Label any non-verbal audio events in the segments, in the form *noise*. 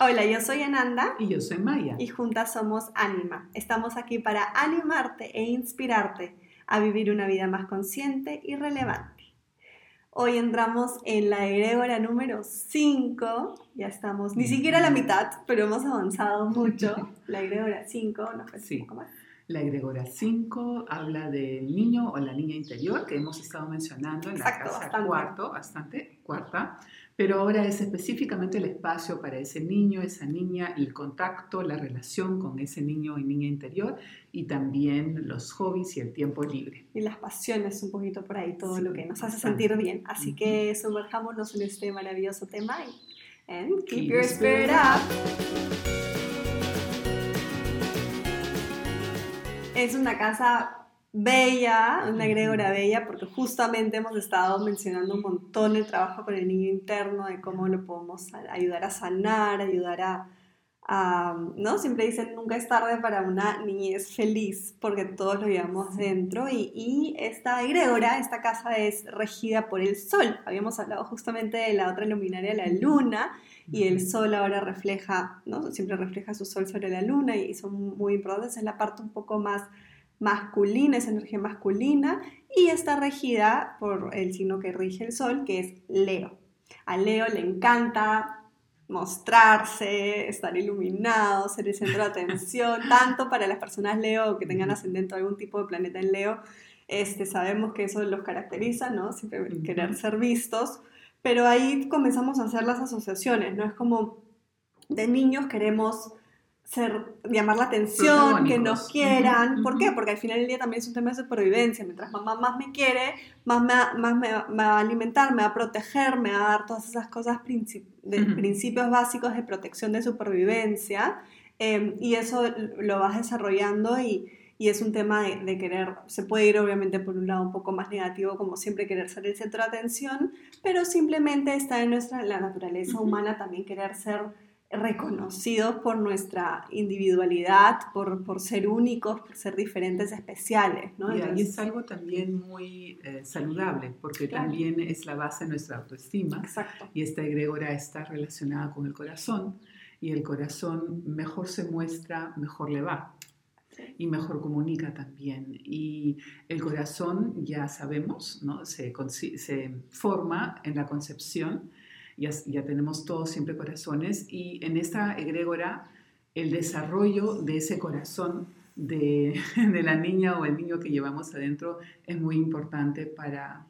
Hola, yo soy Ananda. Y yo soy Maya. Y juntas somos Anima. Estamos aquí para animarte e inspirarte a vivir una vida más consciente y relevante. Hoy entramos en la egregora número 5. Ya estamos, ni siquiera a la mitad, pero hemos avanzado mucho. *laughs* La egregora 5, nos sí. un poco más. La egregora 5 habla del niño o la niña interior que hemos estado mencionando en la casa cuarto, bastante, cuarta pero ahora es específicamente el espacio para ese niño, esa niña, el contacto, la relación con ese niño y niña interior y también los hobbies y el tiempo libre. Y las pasiones un poquito por ahí, todo lo que nos hace sentir bien. Así que sumerjámonos en este maravilloso tema y keep, your spirit up. Es una casa bella, una egregora bella, porque justamente hemos estado mencionando un montón el trabajo con el niño interno, de cómo lo podemos ayudar a sanar, ayudar a, ¿no? Siempre dicen, nunca es tarde para una niñez feliz, porque todos lo llevamos dentro. Y, y esta egregora, esta casa es regida por el sol. Habíamos hablado justamente de la otra luminaria, la luna, y el sol ahora refleja, ¿no? Siempre refleja su sol sobre la luna y son muy importantes. Es la parte un poco más masculina, esa energía masculina, y está regida por el signo que rige el sol, que es Leo. A Leo le encanta mostrarse, estar iluminado, ser el centro de *laughs* atención, tanto para las personas Leo que tengan ascendente algún tipo de planeta en Leo, este, sabemos que eso los caracteriza, ¿no? Siempre querer ser vistos, pero ahí comenzamos a hacer las asociaciones, ¿no? Es como de niños queremos ser, llamar la atención, que nos quieran. ¿Por qué? Porque al final del día también es un tema de supervivencia. Mientras mamá más me quiere, más me, más me, va a alimentar, me va a proteger, me va a dar todas esas cosas, de, principios básicos de protección de supervivencia. Em, y eso lo vas desarrollando y, y es un tema de, de, querer, se puede ir obviamente por un lado un poco más negativo, como siempre querer ser el centro de atención, pero simplemente está en nuestra, la naturaleza humana también querer ser reconocidos por nuestra individualidad, por, por, ser únicos, por ser diferentes, especiales. ¿no? y es algo también muy eh, saludable, porque también es la base de nuestra autoestima. Exacto. Y esta egregora está relacionada con el corazón, y el corazón mejor se muestra, mejor le va. Y mejor comunica también. Y el corazón, ya sabemos, ¿no? se, se forma en la concepción ya, tenemos todos siempre corazones y en esta egregora el desarrollo de ese corazón de, *laughs* de, la niña o el niño que llevamos adentro es muy importante para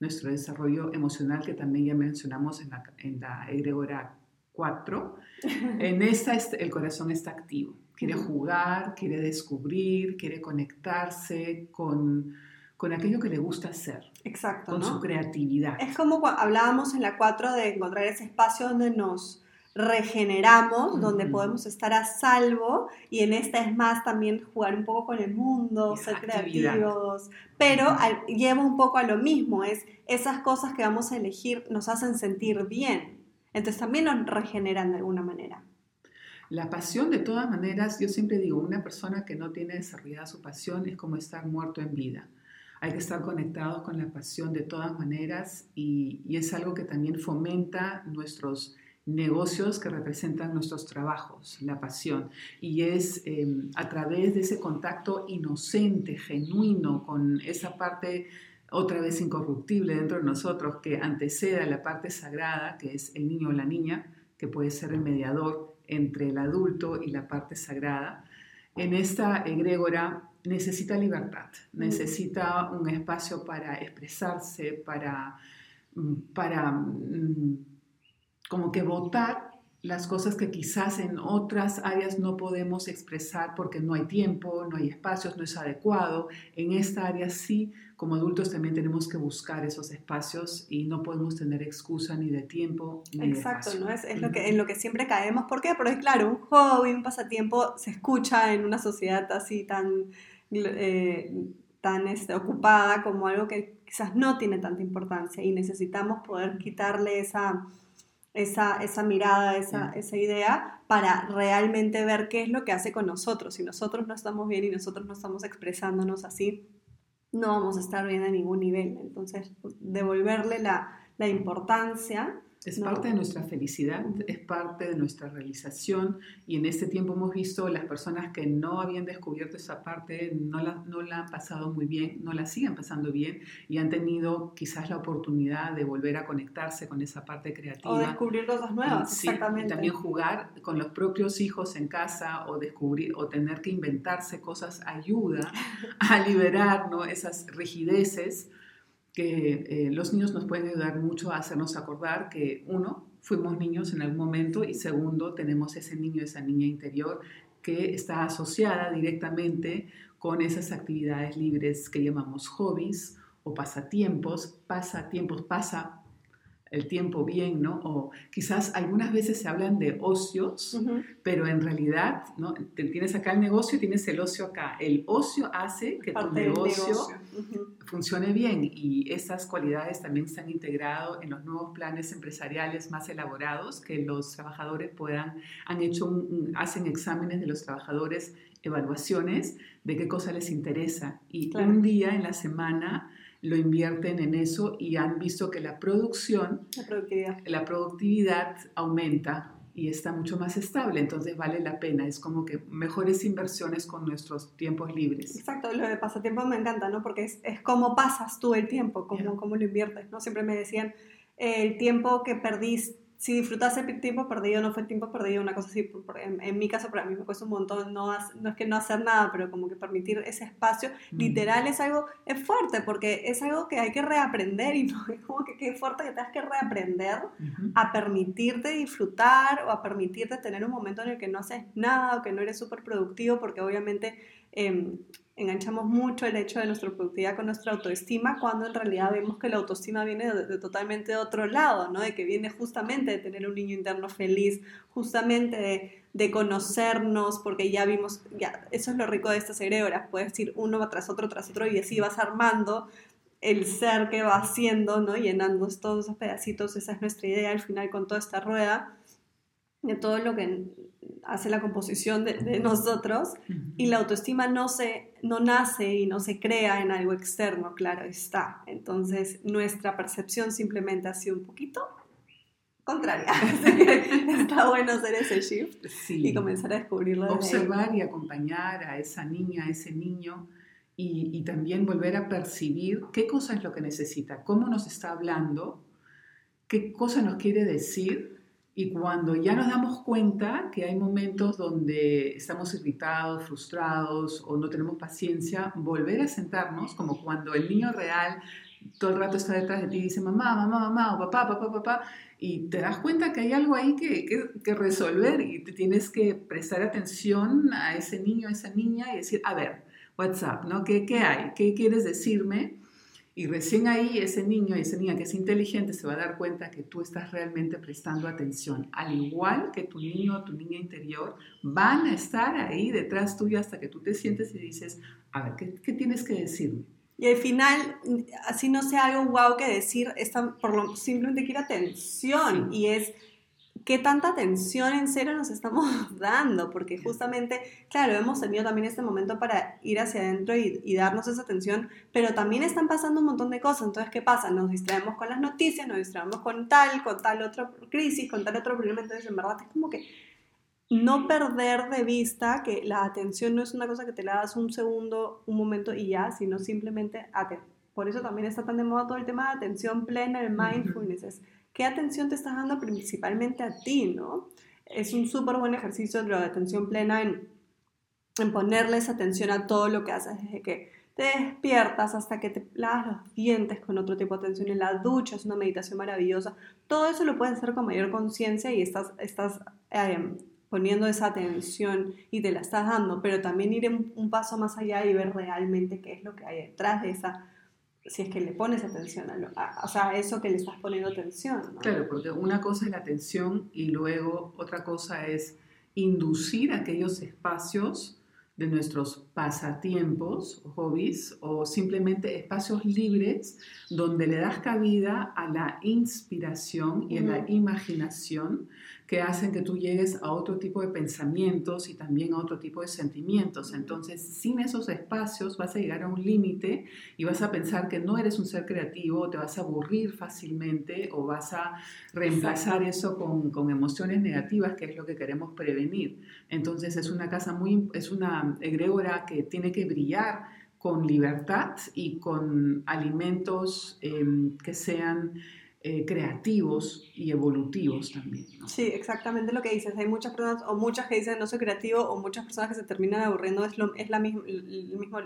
nuestro desarrollo emocional que también ya mencionamos en la, en la egregora 4. *laughs* En esta el corazón está activo, quiere jugar, quiere descubrir, quiere conectarse con con aquello que le gusta hacer. Exacto. Con su creatividad. Es como hablábamos en la 4 de encontrar ese espacio donde nos regeneramos, donde podemos estar a salvo y en esta es más también jugar un poco con el mundo, ser creativos, pero lleva un poco a lo mismo, es esas cosas que vamos a elegir nos hacen sentir bien, entonces también nos regeneran de alguna manera. La pasión, de todas maneras, yo siempre digo, una persona que no tiene desarrollada su pasión es como estar muerto en vida. Hay que estar conectados con la pasión de todas maneras y, es algo que también fomenta nuestros negocios que representan nuestros trabajos, la pasión. Y es em, a través de ese contacto inocente, genuino, con esa parte otra vez incorruptible dentro de nosotros que anteceda la parte sagrada, que es el niño o la niña, que puede ser el mediador entre el adulto y la parte sagrada. En esta egregora necesita libertad, mm. necesita un espacio para expresarse, para, mm, para mm, como que votar las cosas que quizás en otras áreas no podemos expresar porque no hay tiempo, no hay espacios, no es adecuado. En esta área sí, como adultos también tenemos que buscar esos espacios y no podemos tener excusa ni de tiempo ni Exacto, de ¿no? Es, es lo que, en lo que siempre caemos. ¿Por qué? Porque claro, un hobby, un pasatiempo se escucha en una sociedad así tan eh, tan este, ocupada como algo que quizás no tiene tanta importancia y necesitamos poder quitarle esa, esa, esa mirada, esa, esa, idea para realmente ver qué es lo que hace con nosotros. Si nosotros no estamos bien y nosotros no estamos expresándonos así, no vamos a estar bien a ningún nivel. Entonces, devolverle la, la importancia Es parte de nuestra felicidad, es parte de nuestra realización y en este tiempo hemos visto las personas que no habían descubierto esa parte, no la, no la han pasado muy bien, no la siguen pasando bien y han tenido quizás la oportunidad de volver a conectarse con esa parte creativa. O descubrir cosas nuevas, sí, exactamente. Y también jugar con los propios hijos en casa o descubrir o tener que inventarse cosas ayuda a liberar ¿no? esas rigideces que eh, los niños nos pueden ayudar mucho a hacernos acordar que uno, fuimos niños en algún momento y segundo, tenemos ese niño, esa niña interior que está asociada directamente con esas actividades libres que llamamos hobbies o pasatiempos, pasatiempos, pasa el tiempo bien, ¿no? O quizás algunas veces se hablan de ocios, pero en realidad, ¿no? Tienes acá el negocio y tienes el ocio acá. El ocio hace que tu negocio, funcione bien y esas cualidades también se han integrado en los nuevos planes empresariales más elaborados que los trabajadores puedan, han hecho, hacen exámenes de los trabajadores, evaluaciones de qué cosa les interesa y un día en la semana lo invierten en eso y han visto que la producción, la productividad, la productividad aumenta y está mucho más estable, entonces vale la pena, es como que mejores inversiones con nuestros tiempos libres. Exacto, lo de pasatiempo me encanta, ¿no? Porque es, es cómo pasas tú el tiempo, cómo, cómo lo inviertes, ¿no? Siempre me decían, el tiempo que perdiste si disfrutaste el tiempo perdido, no fue tiempo perdido, una cosa así. En, mi caso, para mí me cuesta un montón, no, no es que no hacer nada, pero como que permitir ese espacio, mm. literal es algo, es fuerte, porque es algo que hay que reaprender y *laughs* no es como que qué fuerte que tengas que reaprender a permitirte disfrutar o a permitirte tener un momento en el que no haces nada o que no eres súper productivo, porque obviamente... Eh, enganchamos mucho el hecho de nuestra productividad con nuestra autoestima, cuando en realidad vemos que la autoestima viene de, totalmente de otro lado, ¿no? De que viene justamente de tener un niño interno feliz, justamente de, conocernos, porque ya vimos, ya, eso es lo rico de estas egregoras, puedes ir uno tras otro, tras otro, y así vas armando el ser que va haciendo, ¿no? Llenando todos esos pedacitos, esa es nuestra idea al final con toda esta rueda, de todo lo que hace la composición de, nosotros y la autoestima no, se, no nace y no se crea en algo externo, claro está. Entonces nuestra percepción simplemente ha sido un poquito contraria. *laughs* está bueno hacer ese shift y comenzar a descubrirlo. Observar y acompañar a esa niña, a ese niño y, y también volver a percibir qué cosa es lo que necesita, cómo nos está hablando, qué cosa nos quiere decir y cuando ya nos damos cuenta que hay momentos donde estamos irritados, frustrados o no tenemos paciencia, volver a sentarnos, como cuando el niño real todo el rato está detrás de ti y dice mamá, mamá, mamá, o papá, papá, papá, y te das cuenta que hay algo ahí que, que, que resolver y te tienes que prestar atención a ese niño, a esa niña y decir, a ver, what's up, ¿no? ¿Qué, qué hay? ¿Qué quieres decirme? Y recién ahí ese niño y esa niña que es inteligente se va a dar cuenta que tú estás realmente prestando atención. Al igual que tu niño o tu niña interior van a estar ahí detrás tuyo hasta que tú te sientes y dices, a ver, ¿qué, qué tienes que decirme? Y al final, así no sea algo wow que decir, está, por lo simplemente quiere atención. Y es qué tanta atención en serio nos estamos *laughs* dando, porque justamente, claro, hemos tenido también este momento para ir hacia adentro y, darnos esa atención, pero también están pasando un montón de cosas, entonces, ¿qué pasa? Nos distraemos con las noticias, nos distraemos con tal, con tal otra crisis, con tal otro problema, entonces en verdad es como que no perder de vista que la atención no es una cosa que te la das un segundo, un momento y ya, sino simplemente Por eso también está tan de moda todo el tema de atención plena, el mindfulness qué atención te estás dando principalmente a ti, ¿no? Es un súper buen ejercicio de atención plena en, en ponerles atención a todo lo que haces, desde que te despiertas hasta que te lavas los dientes con otro tipo de atención, en la ducha es una meditación maravillosa. Todo eso lo puedes hacer con mayor conciencia y estás, estás em, poniendo esa atención y te la estás dando, pero también ir un paso más allá y ver realmente qué es lo que hay detrás de esa si es que le pones atención a, lo, o sea, eso que le estás poniendo atención. Claro, porque una cosa es la atención y luego otra cosa es inducir aquellos espacios de nuestros pasatiempos, hobbies o simplemente espacios libres donde le das cabida a la inspiración y a la imaginación, que hacen que tú llegues a otro tipo de pensamientos y también a otro tipo de sentimientos. Entonces, sin esos espacios vas a llegar a un límite y vas a pensar que no eres un ser creativo, te vas a aburrir fácilmente o vas a reemplazar eso con, con emociones negativas, que es lo que queremos prevenir. Entonces, es una casa muy, es una egregora que tiene que brillar con libertad y con alimentos em, que sean eh, creativos y evolutivos también. Sí, exactamente lo que dices. Hay muchas personas, o muchas que dicen no soy creativo, o muchas personas que se terminan aburriendo. Es, lo, es la misma, el mismo,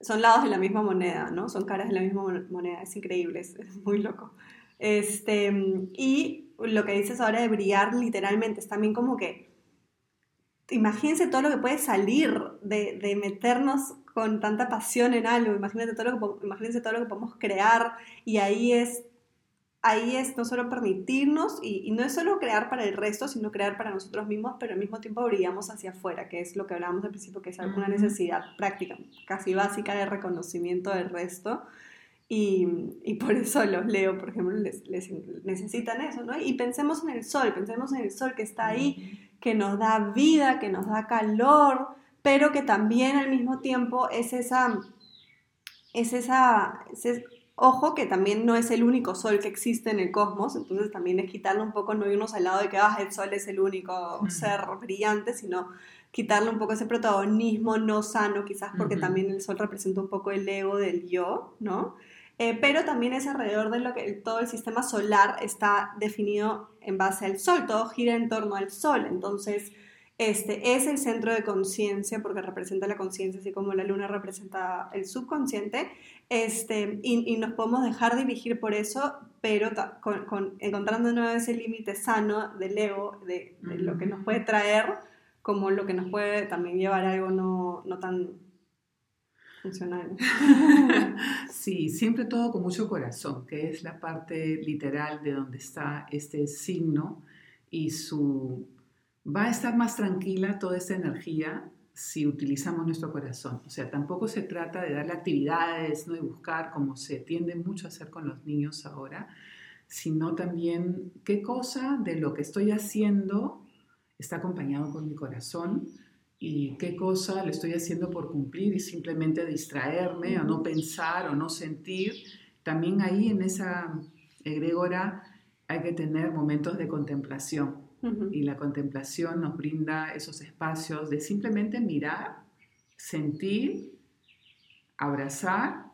son lados de la misma moneda, ¿no? Son caras de la misma moneda. Es increíble, es, muy loco. Este, y lo que dices ahora de brillar literalmente es también como que imagínense todo lo que puede salir de, de meternos con tanta pasión en algo, imagínate todo lo imagínense todo lo que podemos crear y ahí es, ahí es no solo permitirnos y, no es solo crear para el resto, sino crear para nosotros mismos, pero al mismo tiempo brillamos hacia afuera, que es lo que hablábamos al principio, que es alguna necesidad práctica, casi básica de reconocimiento del resto. Y, y, por eso los leo, por ejemplo, les, les, necesitan eso, ¿no? Y pensemos en el sol, pensemos en el sol que está ahí, que nos da vida, que nos da calor, pero que también al mismo tiempo es esa, es esa, ojo que también no es el único sol que existe en el cosmos, entonces también es quitarle un poco, no irnos al lado de que ah, el sol es el único ser brillante, sino quitarle un poco ese protagonismo no sano, quizás porque también el sol representa un poco el ego del yo, ¿no? Eh, pero también es alrededor de lo que todo el sistema solar está definido en base al sol, todo gira en torno al sol, entonces este es el centro de conciencia porque representa la conciencia, así como la luna representa el subconsciente, este, y, nos podemos dejar dirigir por eso, pero con, encontrando nuevo ese límite sano del ego, de, lo que nos puede traer, como lo que nos puede también llevar a algo no, no tan funcional. *laughs* Sí, siempre todo con mucho corazón, que es la parte literal de donde está este signo y su va a estar más tranquila toda esta energía si utilizamos nuestro corazón. O sea, tampoco se trata de darle actividades, ¿no? de buscar como se tiende mucho a hacer con los niños ahora, sino también qué cosa de lo que estoy haciendo está acompañado con mi corazón y qué cosa lo estoy haciendo por cumplir y simplemente distraerme o no pensar o no sentir. También ahí en esa egregora hay que tener momentos de contemplación y la contemplación nos brinda esos espacios de simplemente mirar, sentir, abrazar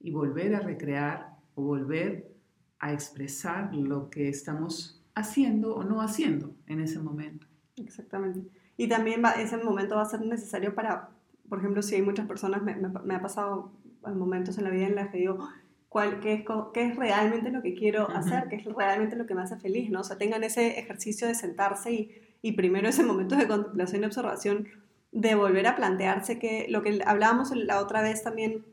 y volver a recrear o volver a expresar lo que estamos haciendo o no haciendo en ese momento. Exactamente. Y también ese momento va a ser necesario para, por ejemplo, si hay muchas personas, me, me ha pasado momentos en la vida en los que digo, cuál, qué, es, qué es realmente lo que quiero hacer, qué es realmente lo que me hace feliz, ¿no? O sea, tengan ese ejercicio de sentarse y, y primero ese momento de contemplación y observación, de volver a plantearse que lo que hablábamos la otra vez también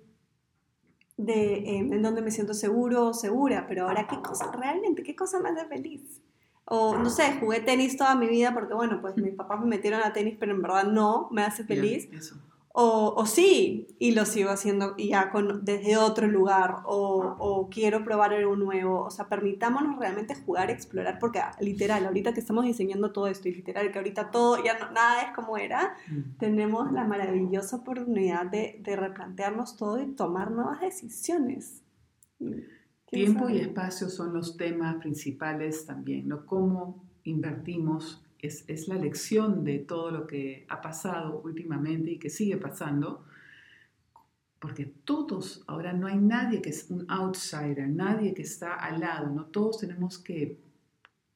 de em, en dónde me siento seguro o segura, pero ahora qué cosa realmente, qué cosa me hace feliz. O no sé, jugué tenis toda mi vida porque bueno, pues mis papás me metieron a tenis, pero en verdad no, me hace feliz. O, sí, y lo sigo haciendo ya con, desde otro lugar, o, quiero probar algo nuevo. O sea, permitámonos realmente jugar, explorar, porque ah, literal, ahorita que estamos diseñando todo esto, y literal, que ahorita todo, ya nada es como era, mm. tenemos la maravillosa oportunidad de, de, replantearnos todo y tomar nuevas decisiones. Tiempo y espacio son los temas principales también, ¿no? Cómo invertimos es, la lección de todo lo que ha pasado últimamente y que sigue pasando, porque todos, ahora no hay nadie que es un outsider, nadie que está al lado, ¿no? Todos tenemos que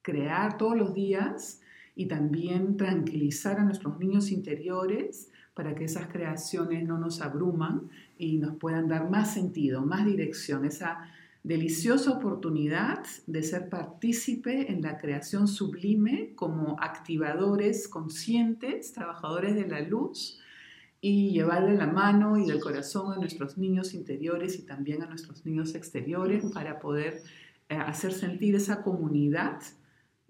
crear todos los días y también tranquilizar a nuestros niños interiores para que esas creaciones no nos abruman y nos puedan dar más sentido, más dirección, esa deliciosa oportunidad de ser partícipe en la creación sublime como activadores conscientes, trabajadores de la luz y llevarle la mano y del corazón a nuestros niños interiores y también a nuestros niños exteriores para poder eh, hacer sentir esa comunidad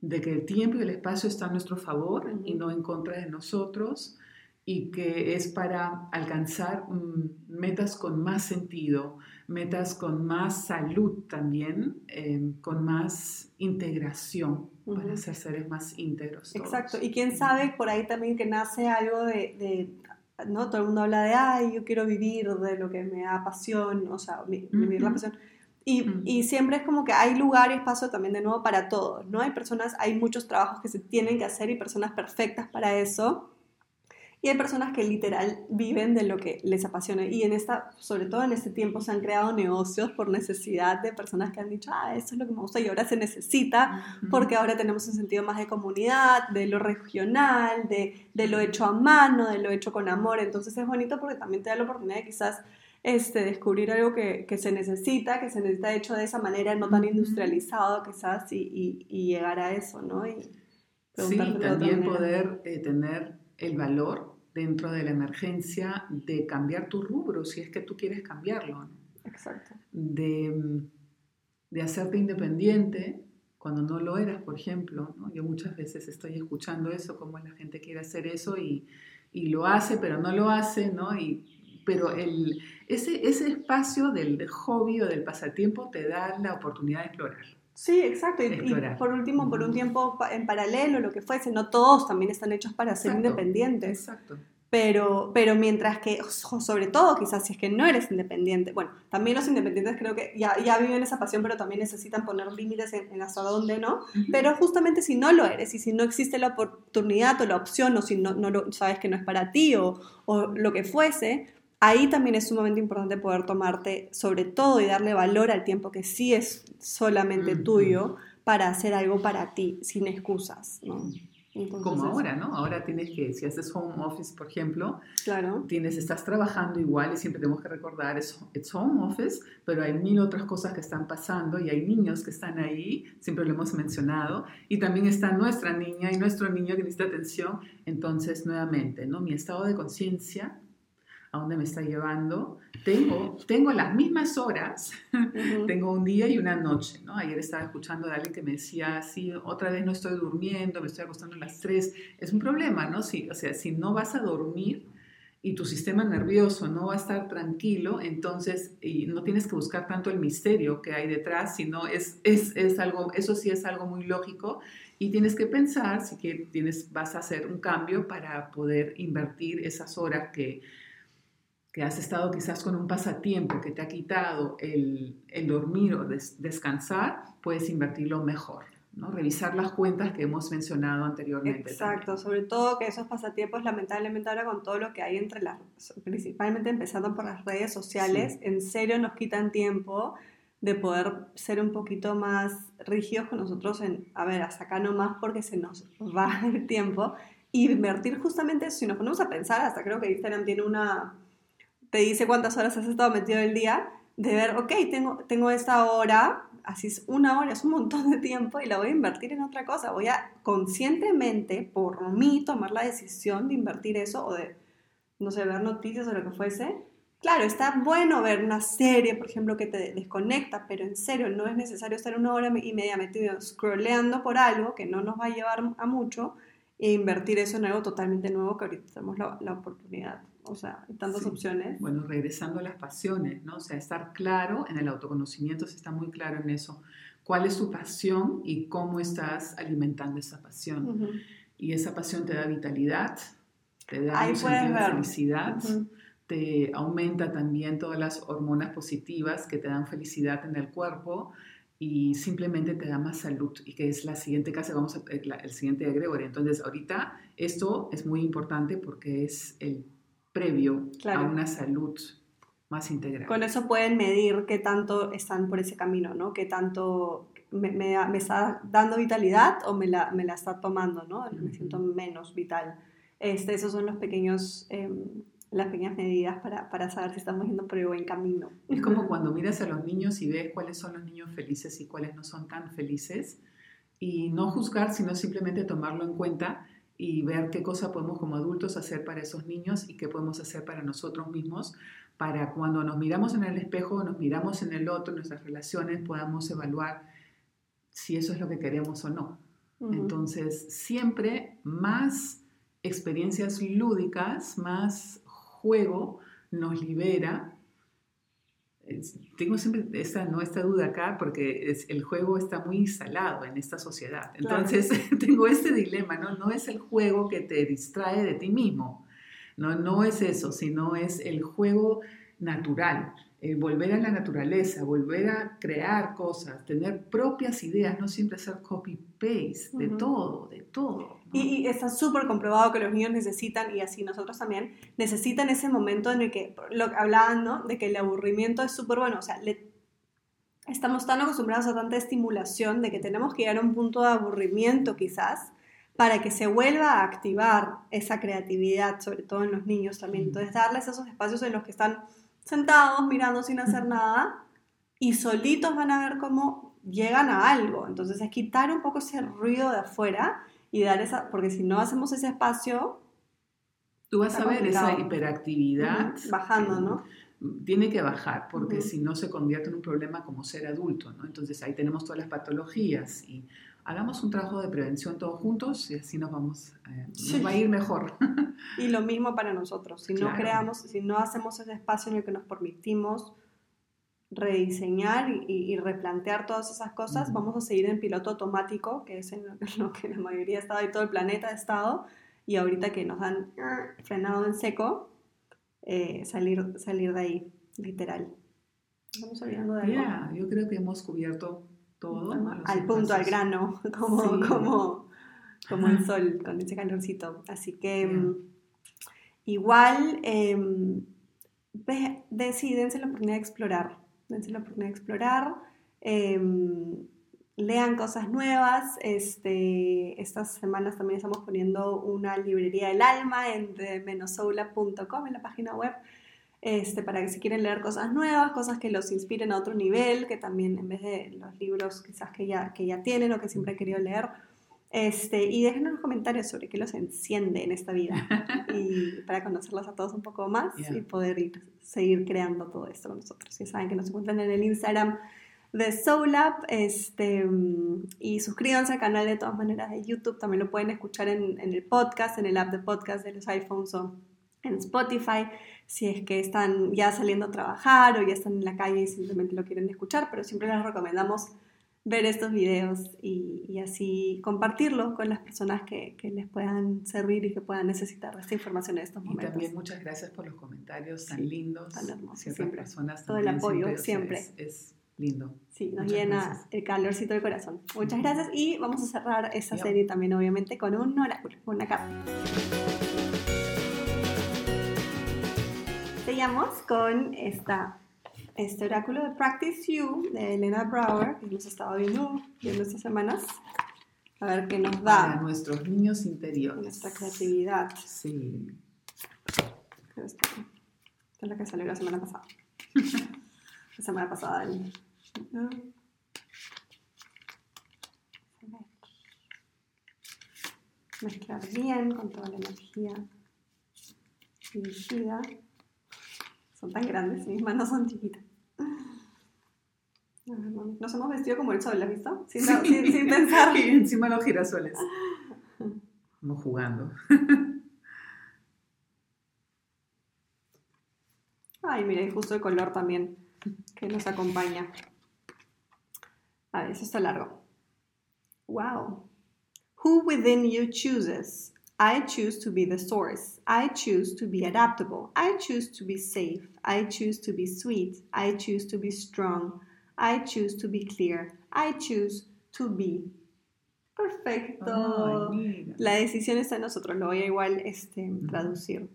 de que el tiempo y el espacio están a nuestro favor y no en contra de nosotros y que es para alcanzar mm, metas con más sentido, metas con más salud también, em, con más integración para ser seres más íntegros. Exacto, y quién sabe por ahí también que nace algo de, ¿no? Todo el mundo habla de, ay, yo quiero vivir de lo que me da pasión, o sea, vivir la pasión. Y, y, siempre es como que hay lugar y espacio también de nuevo para todos, ¿no? Hay personas, hay muchos trabajos que se tienen que hacer y personas perfectas para eso. Y hay personas que literal viven de lo que les apasiona. Y en esta, sobre todo en este tiempo, se han creado negocios por necesidad de personas que han dicho, ah, eso es lo que me gusta y ahora se necesita porque ahora tenemos un sentido más de comunidad, de lo regional, de, de lo hecho a mano, de lo hecho con amor. Entonces es bonito porque también te da la oportunidad de quizás este, descubrir algo que, que, se necesita, que se necesita hecho de esa manera, no tan industrializado quizás, y, y, llegar a eso, ¿no? Y sí, también poder eh, tener el valor dentro de la emergencia de cambiar tu rubro si es que tú quieres cambiarlo. Exacto. De, de, hacerte independiente cuando no lo eras, por ejemplo. ¿no? Yo muchas veces estoy escuchando eso, como la gente quiere hacer eso y, y lo hace, pero no lo hace, ¿no? Y, pero el, ese, ese espacio del hobby o del pasatiempo te da la oportunidad de explorar. Sí, exacto. Y, por último, por un tiempo en paralelo, lo que fuese, no todos también están hechos para ser independientes. Exacto. Pero, pero mientras que, sobre todo quizás si es que no eres independiente, bueno, también los independientes creo que ya, ya viven esa pasión, pero también necesitan poner límites en, hasta dónde no. Pero justamente si no lo eres y si no existe la oportunidad o la opción o si no, no lo, sabes que no es para ti o, o lo que fuese, ahí también es sumamente importante poder tomarte sobre todo y darle valor al tiempo que sí es solamente tuyo para hacer algo para ti, sin excusas, ¿no? Como ahora, ¿no? Ahora tienes que, si haces home office, por ejemplo, claro. tienes, estás trabajando igual y siempre tenemos que recordar, es it's home office, pero hay mil otras cosas que están pasando y hay niños que están ahí, siempre lo hemos mencionado, y también está nuestra niña y nuestro niño que necesita atención. Entonces, nuevamente, ¿no? Mi estado de conciencia a dónde me está llevando. Tengo, tengo las mismas horas, tengo un día y una noche, ¿no? Ayer estaba escuchando a alguien que me decía, sí, otra vez no estoy durmiendo, me estoy acostando a las 3. Es un problema, ¿no? Si, o sea, si no vas a dormir y tu sistema nervioso no va a estar tranquilo, entonces y no tienes que buscar tanto el misterio que hay detrás, sino es, es, es algo, eso sí es algo muy lógico y tienes que pensar si que tienes, vas a hacer un cambio para poder invertir esas horas que que has estado quizás con un pasatiempo que te ha quitado el, dormir o descansar, puedes invertirlo mejor. ¿no? Revisar las cuentas que hemos mencionado anteriormente. Exacto, sobre todo que esos pasatiempos, lamentablemente ahora con todo lo que hay entre las, principalmente empezando por las redes sociales, en serio nos quitan tiempo de poder ser un poquito más rígidos con nosotros en, a ver, hasta acá nomás porque se nos va el tiempo, y invertir justamente, si nos ponemos a pensar, hasta creo que Instagram tiene una, te dice cuántas horas has estado metido el día, de ver, ok, tengo, tengo esta hora, así es una hora, es un montón de tiempo y la voy a invertir en otra cosa. Voy a conscientemente, por mí, tomar la decisión de invertir eso o de, no sé, ver noticias o lo que fuese. Claro, está bueno ver una serie, por ejemplo, que te desconecta, pero en serio, no es necesario estar una hora y media metido scrolleando por algo que no nos va a llevar a mucho e invertir eso en algo totalmente nuevo que ahorita tenemos la, la oportunidad o sea, hay tantas opciones. Bueno, regresando a las pasiones, ¿no? O sea, estar claro en el autoconocimiento, se está muy claro en eso. ¿Cuál es tu pasión y cómo estás alimentando esa pasión? Y esa pasión te da vitalidad, te da un sentido de felicidad, te aumenta también todas las hormonas positivas que te dan felicidad en el cuerpo y simplemente te da más salud y que es la siguiente casa, vamos a, el, el siguiente de Gregory. Entonces, ahorita esto es muy importante porque es el previo a una salud más integral. Con eso pueden medir qué tanto están por ese camino, ¿no? Qué tanto me, me, está dando vitalidad o me la, me la está tomando, ¿no? Me siento menos vital. Este, esos son los pequeños, em, las pequeñas medidas para, para, saber si estamos yendo por el buen camino. Es como cuando miras a los niños y ves cuáles son los niños felices y cuáles no son tan felices y no juzgar, sino simplemente tomarlo en cuenta y ver qué cosa podemos como adultos hacer para esos niños y qué podemos hacer para nosotros mismos para cuando nos miramos en el espejo, nos miramos en el otro, nuestras relaciones, podamos evaluar si eso es lo que queremos o no. Entonces, siempre más experiencias lúdicas, más juego nos libera tengo siempre esta, ¿no? esta duda acá porque es, el juego está muy instalado en esta sociedad. Entonces *laughs* tengo este dilema, ¿no? No es el juego que te distrae de ti mismo, no, no es eso, sino es el juego natural, eh, volver a la naturaleza, volver a crear cosas, tener propias ideas, no siempre hacer copy-paste de todo, de todo. Y, está súper comprobado que los niños necesitan, y así nosotros también, necesitan ese momento en el que, lo que hablaban, ¿no? De que el aburrimiento es súper bueno, o sea, estamos tan acostumbrados a tanta estimulación de que tenemos que llegar a un punto de aburrimiento quizás para que se vuelva a activar esa creatividad, sobre todo en los niños también. Entonces, darles esos espacios en los que están sentados mirando sin hacer nada y solitos van a ver cómo llegan a algo. Entonces, es quitar un poco ese ruido de afuera y dar esa, porque si no hacemos ese espacio... Tú vas a ver esa hiperactividad. Bajando, ¿no? Tiene que bajar, porque si no se convierte en un problema como ser adulto, ¿no? Entonces ahí tenemos todas las patologías y hagamos un trabajo de prevención todos juntos y así nos vamos, eh, nos va a ir mejor. y lo mismo para nosotros, si no creamos, si no hacemos ese espacio en el que nos permitimos rediseñar y, replantear todas esas cosas, vamos a seguir en piloto automático, que es en lo que la mayoría ha estado y todo el planeta ha estado, y ahorita que nos han frenado en seco, eh, salir, salir de ahí, literal. Estamos olvidando de algo. yo creo que hemos cubierto todo. Al punto, al grano, *laughs* como, como, como el sol, con ese calorcito. Así que mm, igual, eh, dense la oportunidad de explorar dense la oportunidad de explorar, em, lean cosas nuevas. Este, estas semanas también estamos poniendo una librería del alma en menosoula.com en la página web. Este, para que si quieren leer cosas nuevas, cosas que los inspiren a otro nivel, que también en vez de los libros quizás que ya, que ya tienen o que siempre han querido leer, este, y déjenos los comentarios sobre qué los enciende en esta vida *laughs* y para conocerlos a todos un poco más y poder ir, seguir creando todo esto con nosotros. Ya saben que nos encuentran en el Instagram de SoulUp este, y suscríbanse al canal de todas maneras de YouTube. También lo pueden escuchar en, en el podcast, en el app de podcast de los iPhones o en Spotify si es que están ya saliendo a trabajar o ya están en la calle y simplemente lo quieren escuchar, pero siempre les recomendamos ver estos videos y, así compartirlo con las personas que, les puedan servir y que puedan necesitar esta información en estos momentos. Y también muchas gracias por los comentarios tan lindos. Tan hermosos. Siempre. personas Todo el apoyo, siempre. Es, lindo. Sí, nos llena el calorcito del corazón. Muchas gracias y vamos a cerrar esta serie también obviamente con un oráculo, una carta. Seguimos con esta este oráculo de Practice You de Elena Brower, que hemos estado viendo, viendo estas semanas. A ver qué nos da. Para nuestros niños interiores. Nuestra creatividad. Sí. Esta es la que salió la semana pasada. *laughs* la semana pasada. Mezclar bien con toda la energía dirigida. Son tan grandes, mis manos son chiquitas. Nos hemos vestido como el sol, ¿has visto? Sin, sin, pensar. *laughs* Y encima los girasoles. Como jugando. *laughs* Ay, mira, y justo el color también que nos acompaña. A ver, eso está largo. Wow. Who within you chooses? I choose to be the source. I choose to be adaptable. I choose to be safe. I choose to be sweet. I choose to be strong. I choose to be clear. I choose to be. Perfecto. La decisión está en nosotros. Lo voy a igual este, traducir.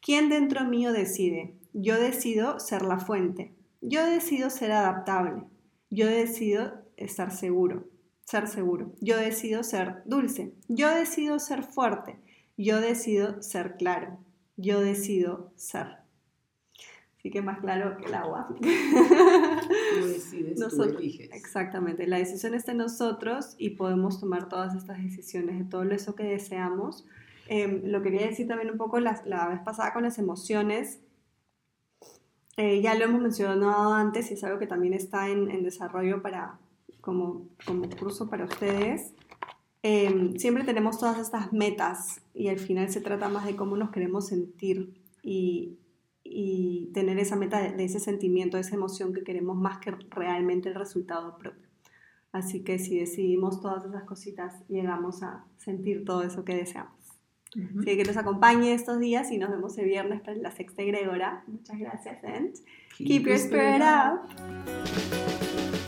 ¿Quién dentro mío decide? Yo decido ser la fuente. Yo decido ser adaptable. Yo decido estar seguro, ser seguro. Yo decido ser dulce. Yo decido ser fuerte. Yo decido ser claro. Yo decido ser. Así que más claro que el agua. Tú *laughs* decides, nosotros, tú eliges. Exactamente. La decisión está en nosotros y podemos tomar todas estas decisiones de todo eso que deseamos. Em, lo quería decir también un poco la, la vez pasada con las emociones. Eh, ya lo hemos mencionado antes y es algo que también está en, en desarrollo para, como, como curso para ustedes. Em, siempre tenemos todas estas metas y al final se trata más de cómo nos queremos sentir y y tener esa meta de, ese sentimiento, de esa emoción que queremos más que realmente el resultado propio. Así que si decidimos todas esas cositas, llegamos a sentir todo eso que deseamos. Así que nos acompañe estos días y nos vemos el viernes para la sexta egregora. Muchas gracias, and keep, your spirit up.